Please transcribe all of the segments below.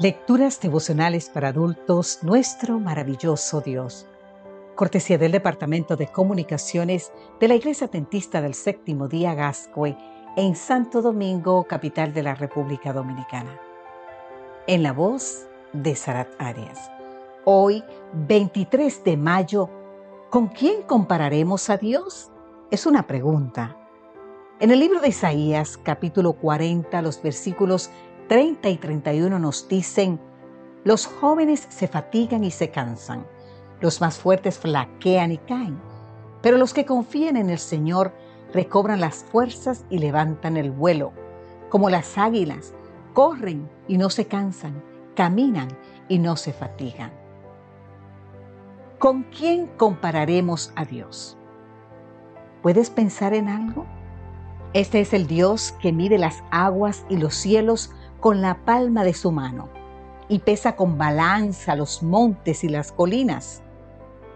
Lecturas devocionales para adultos, nuestro maravilloso Dios. Cortesía del Departamento de Comunicaciones de la Iglesia Tentista del Séptimo Día Gascue en Santo Domingo, capital de la República Dominicana. En la voz de Sarat Arias. Hoy, 23 de mayo, ¿con quién compararemos a Dios? Es una pregunta. En el libro de Isaías, capítulo 40, los versículos 30 y 31 nos dicen, los jóvenes se fatigan y se cansan, los más fuertes flaquean y caen, pero los que confían en el Señor recobran las fuerzas y levantan el vuelo, como las águilas, corren y no se cansan, caminan y no se fatigan. ¿Con quién compararemos a Dios? ¿Puedes pensar en algo? Este es el Dios que mide las aguas y los cielos con la palma de su mano y pesa con balanza los montes y las colinas.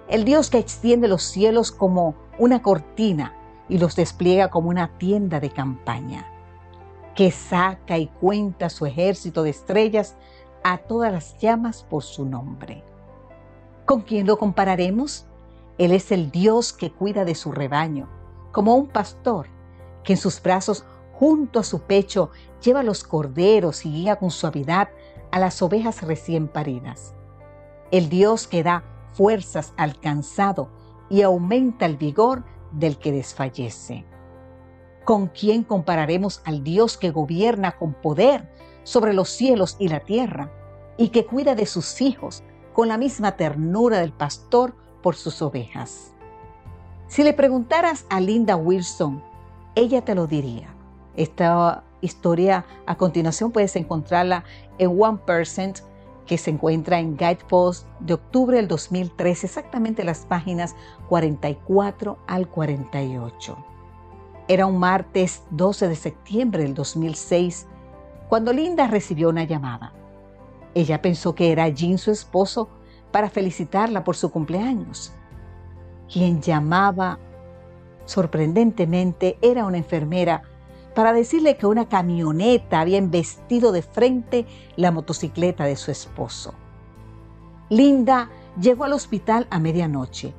El Dios que extiende los cielos como una cortina y los despliega como una tienda de campaña, que saca y cuenta su ejército de estrellas a todas las llamas por su nombre. ¿Con quién lo compararemos? Él es el Dios que cuida de su rebaño, como un pastor que en sus brazos junto a su pecho lleva los corderos y guía con suavidad a las ovejas recién paridas. El Dios que da fuerzas al cansado y aumenta el vigor del que desfallece. ¿Con quién compararemos al Dios que gobierna con poder sobre los cielos y la tierra y que cuida de sus hijos con la misma ternura del pastor por sus ovejas? Si le preguntaras a Linda Wilson, ella te lo diría. Esta historia a continuación puedes encontrarla en One Percent que se encuentra en Guidepost de octubre del 2013, exactamente las páginas 44 al 48. Era un martes 12 de septiembre del 2006 cuando Linda recibió una llamada. Ella pensó que era Jean su esposo para felicitarla por su cumpleaños. Quien llamaba sorprendentemente era una enfermera para decirle que una camioneta había embestido de frente la motocicleta de su esposo. Linda llegó al hospital a medianoche,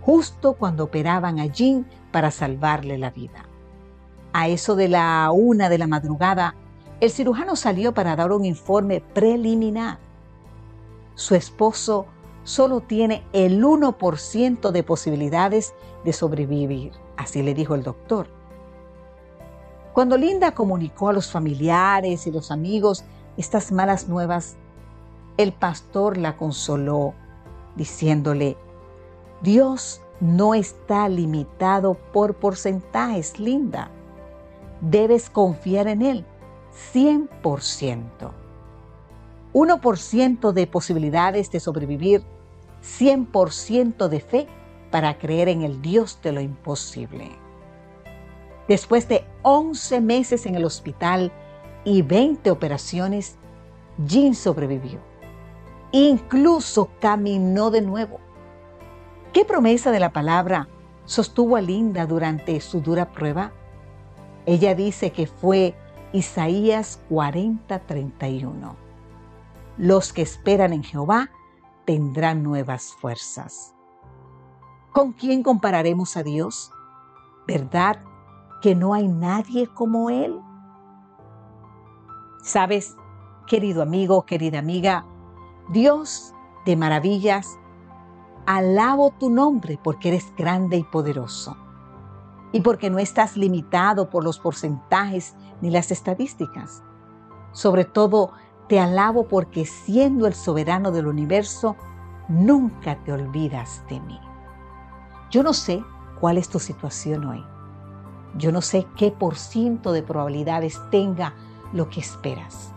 justo cuando operaban a Jean para salvarle la vida. A eso de la una de la madrugada, el cirujano salió para dar un informe preliminar. Su esposo solo tiene el 1% de posibilidades de sobrevivir, así le dijo el doctor. Cuando Linda comunicó a los familiares y los amigos estas malas nuevas, el pastor la consoló diciéndole, Dios no está limitado por porcentajes, Linda. Debes confiar en Él 100%. 1% de posibilidades de sobrevivir, 100% de fe para creer en el Dios de lo imposible. Después de 11 meses en el hospital y 20 operaciones, Jean sobrevivió. Incluso caminó de nuevo. ¿Qué promesa de la palabra sostuvo a Linda durante su dura prueba? Ella dice que fue Isaías 40:31. Los que esperan en Jehová tendrán nuevas fuerzas. ¿Con quién compararemos a Dios? ¿Verdad que no hay nadie como Él? Sabes, querido amigo, querida amiga, Dios de maravillas, alabo tu nombre porque eres grande y poderoso y porque no estás limitado por los porcentajes ni las estadísticas. Sobre todo, te alabo porque siendo el soberano del universo, nunca te olvidas de mí. Yo no sé cuál es tu situación hoy. Yo no sé qué por ciento de probabilidades tenga lo que esperas.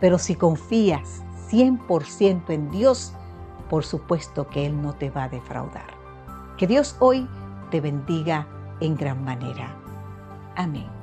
Pero si confías 100% en Dios, por supuesto que Él no te va a defraudar. Que Dios hoy te bendiga en gran manera. Amén.